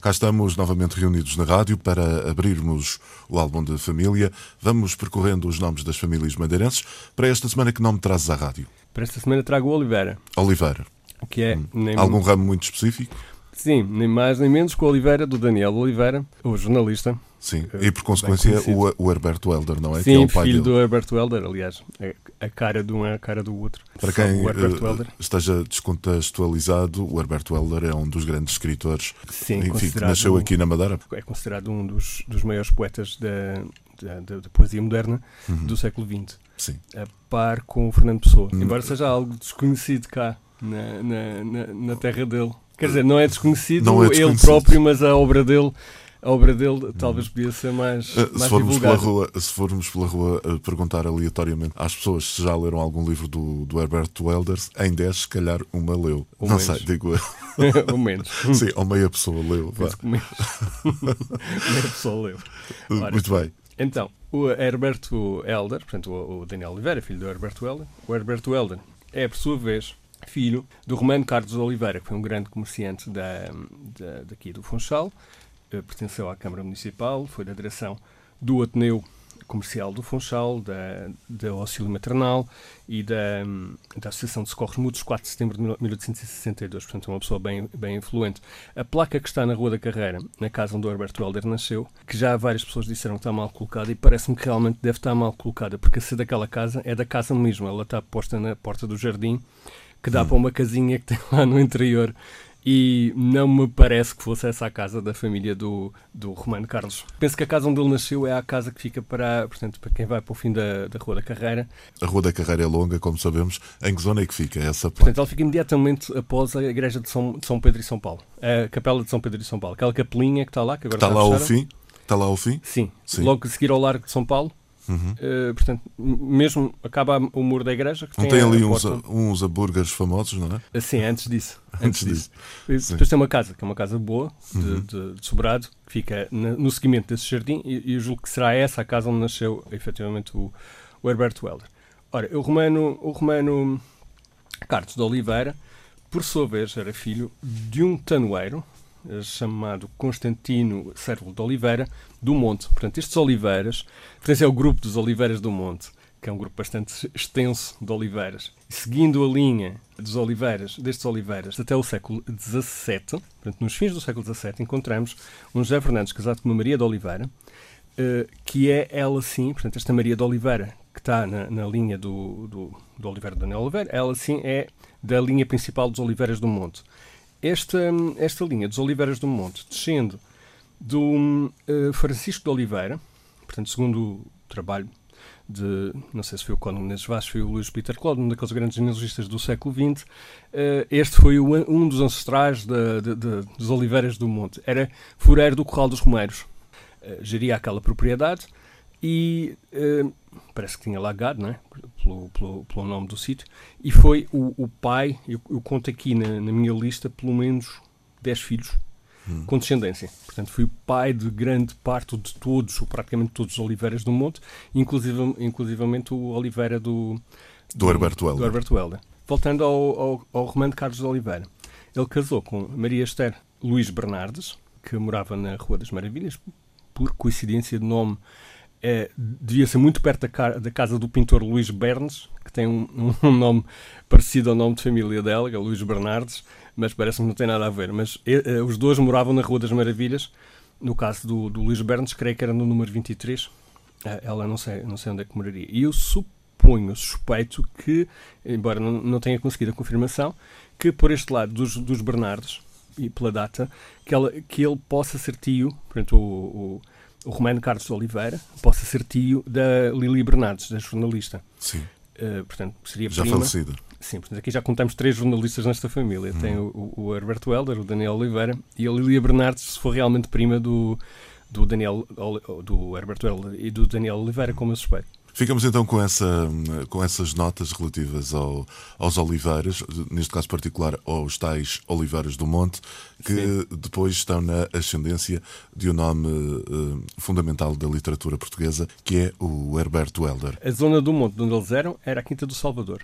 Cá estamos novamente reunidos na rádio para abrirmos o álbum de família. Vamos percorrendo os nomes das famílias madeirenses. Para esta semana, que nome trazes à rádio? Para esta semana trago o Oliveira. Oliveira. Que é. Nem... Algum ramo muito específico? Sim, nem mais nem menos o Oliveira, do Daniel Oliveira, o jornalista. Sim, e por consequência o, o Herberto Helder, não é? Sim, que é o pai filho dele. do Herberto Helder, aliás. A, cara de um é a cara do outro. Para quem eh, esteja descontextualizado, o Herberto Helder é um dos grandes escritores Sim, enfim, que nasceu aqui na Madeira. É considerado um dos, dos maiores poetas da, da, da- da poesia moderna Uhum. do século XX. Sim. A par com o Fernando Pessoa. Hum. Embora seja algo desconhecido cá, na, na, na, na terra dele. Quer dizer, não é desconhecido, Não é ele desconhecido. próprio, mas a obra dele. A obra dele talvez podia ser mais, Eh, mais se, formos pela rua, se formos pela rua eh, perguntar aleatoriamente às pessoas se já leram algum livro do, do Herberto Helder, em 10, se calhar uma leu. Ou não menos. sei, digo eu. Ou menos. Sim, ou meia pessoa leu. Meia pessoa leu. Ora, Muito bem. Então, o Herberto Helder, portanto, o o Daniel Oliveira, filho do Herberto Helder, o Herberto Helder é, por sua vez, filho do Romano Carlos Oliveira, que foi um grande comerciante da, da, daqui do Funchal, eh, pertenceu à Câmara Municipal, foi da direção do Ateneu Comercial do Funchal, da, da Auxílio Maternal e da, da Associação de Socorros Mútuos, 4 de setembro de 1862. Portanto, é uma pessoa bem, bem influente. A placa que está na Rua da Carreira, na casa onde o Herberto Helder nasceu, que já várias pessoas disseram que está mal colocada e parece-me que realmente deve estar mal colocada, porque a sede daquela casa é da casa mesmo. Ela está posta na porta do jardim, que dá para uma casinha que tem lá no interior. E não me parece que fosse essa a casa da família do, do Romano Carlos. Penso que a casa onde ele nasceu é a casa que fica para, portanto, para quem vai para o fim da, da Rua da Carreira. A Rua da Carreira é longa, como sabemos. Em que zona é que fica essa placa? Portanto, ela fica imediatamente após a igreja de São, de São Pedro e São Paulo. A capela de São Pedro e São Paulo. Aquela capelinha que está lá, que agora Está está, lá ao fim? Está lá ao fim? Sim. Sim. Logo a seguir ao Largo de São Paulo. Uhum. eh, portanto, mesmo acaba o muro da igreja. Que Não tem tem ali uns, uns hambúrgueres famosos, não é? Ah, Sim, antes disso. Antes disso. Depois tem uma casa, que é uma casa boa, de, Uhum. de, de sobrado, que fica na- no seguimento desse jardim, e, e eu julgo que será essa a casa onde nasceu, efetivamente, o, o Herberto Helder. Ora, o romano, o romano Carlos de Oliveira, por sua vez, era filho de um tanoeiro, eh, chamado Constantino Sérvulo de Oliveira, do Monte. Portanto, estes oliveiras, pertencem ao grupo dos Oliveiras do Monte, que é um grupo bastante extenso de oliveiras. Seguindo a linha dos oliveiras, destes oliveiras, até o século XVII, portanto, nos fins do século XVII, encontramos um José Fernandes casado com uma Maria de Oliveira, eh, que é ela sim, portanto, esta Maria de Oliveira, que está na, na linha do, do, do Oliveira Daniel Oliveira, ela sim é da linha principal dos Oliveiras do Monte. Esta, esta linha dos Oliveiras do Monte, descendo do eh, Francisco de Oliveira, portanto, segundo o trabalho de, não sei se foi o Conde Menezes Vaz, foi o Luís Peter Claude, um daqueles grandes genealogistas do século XX, eh, este foi o um dos ancestrais da- de- de- dos Oliveiras do Monte. Era fureiro do Corral dos Romeiros. Eh, geria aquela propriedade e eh, parece que tinha lá gado, não é? pelo, pelo, pelo nome do sítio, e foi o, o pai, eu, eu conto aqui na, na minha lista pelo menos 10 filhos com descendência. Portanto, foi o pai de grande parte de todos, ou praticamente todos os Oliveiras do Monte, inclusive, inclusivamente o Oliveira do, Do Herberto do Helder. Herberto Helder. Voltando ao, ao, ao romano Carlos de Oliveira. Ele casou com Maria Esther Luís Bernardes, que morava na Rua das Maravilhas, por coincidência de nome, eh, devia ser muito perto da, ca- da casa do pintor Luís Bernes, que tem um, um nome parecido ao nome de família dela, que é Luís Bernardes, mas parece-me não tem nada a ver. Mas eh, os dois moravam na Rua das Maravilhas. No caso do, do Luís Bernes, creio que era no número 23. Eh, ela não sei, não sei onde é que moraria. E eu suponho, suspeito que, embora não, não tenha conseguido a confirmação, que por este lado dos, dos Bernardes, e pela data, que, ela, que ele possa ser tio, portanto, o, o, o Romano Carlos de Oliveira, possa ser tio da Lili Bernardes, da jornalista. Sim, Eh, portanto, seria já prima. falecida. Sim, portanto, aqui já contamos três jornalistas nesta família. Tem o, o Herberto Helder, o Daniel Oliveira e a Lilia Bernardes, se for realmente prima do, do Daniel do Herbert Weller e do Daniel Oliveira como eu suspeito. Ficamos então com, essa, com essas notas relativas ao, aos oliveiras, neste caso particular aos tais oliveiras do Monte, que Sim. depois estão na ascendência de um nome uh, fundamental da literatura portuguesa, que é o Herberto Helder. A zona do Monte onde eles eram era a Quinta do Salvador.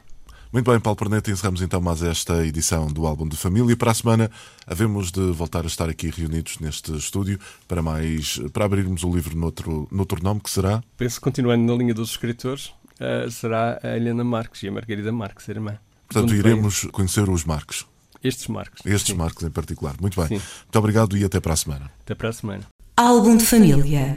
Muito bem, Paulo Perneta, encerramos então mais esta edição do Álbum de Família. Para a semana, havemos de voltar a estar aqui reunidos neste estúdio para mais para abrirmos o livro noutro, noutro nome, que será? Penso, continuando na linha dos escritores, uh, será a Helena Marques e a Margarida Marques, a irmã. Portanto, iremos bem. conhecer os Marques. Estes Marques. Estes Sim. Marques em particular. Muito bem. Sim. Muito obrigado e até para a semana. Até para a semana. Álbum de Família.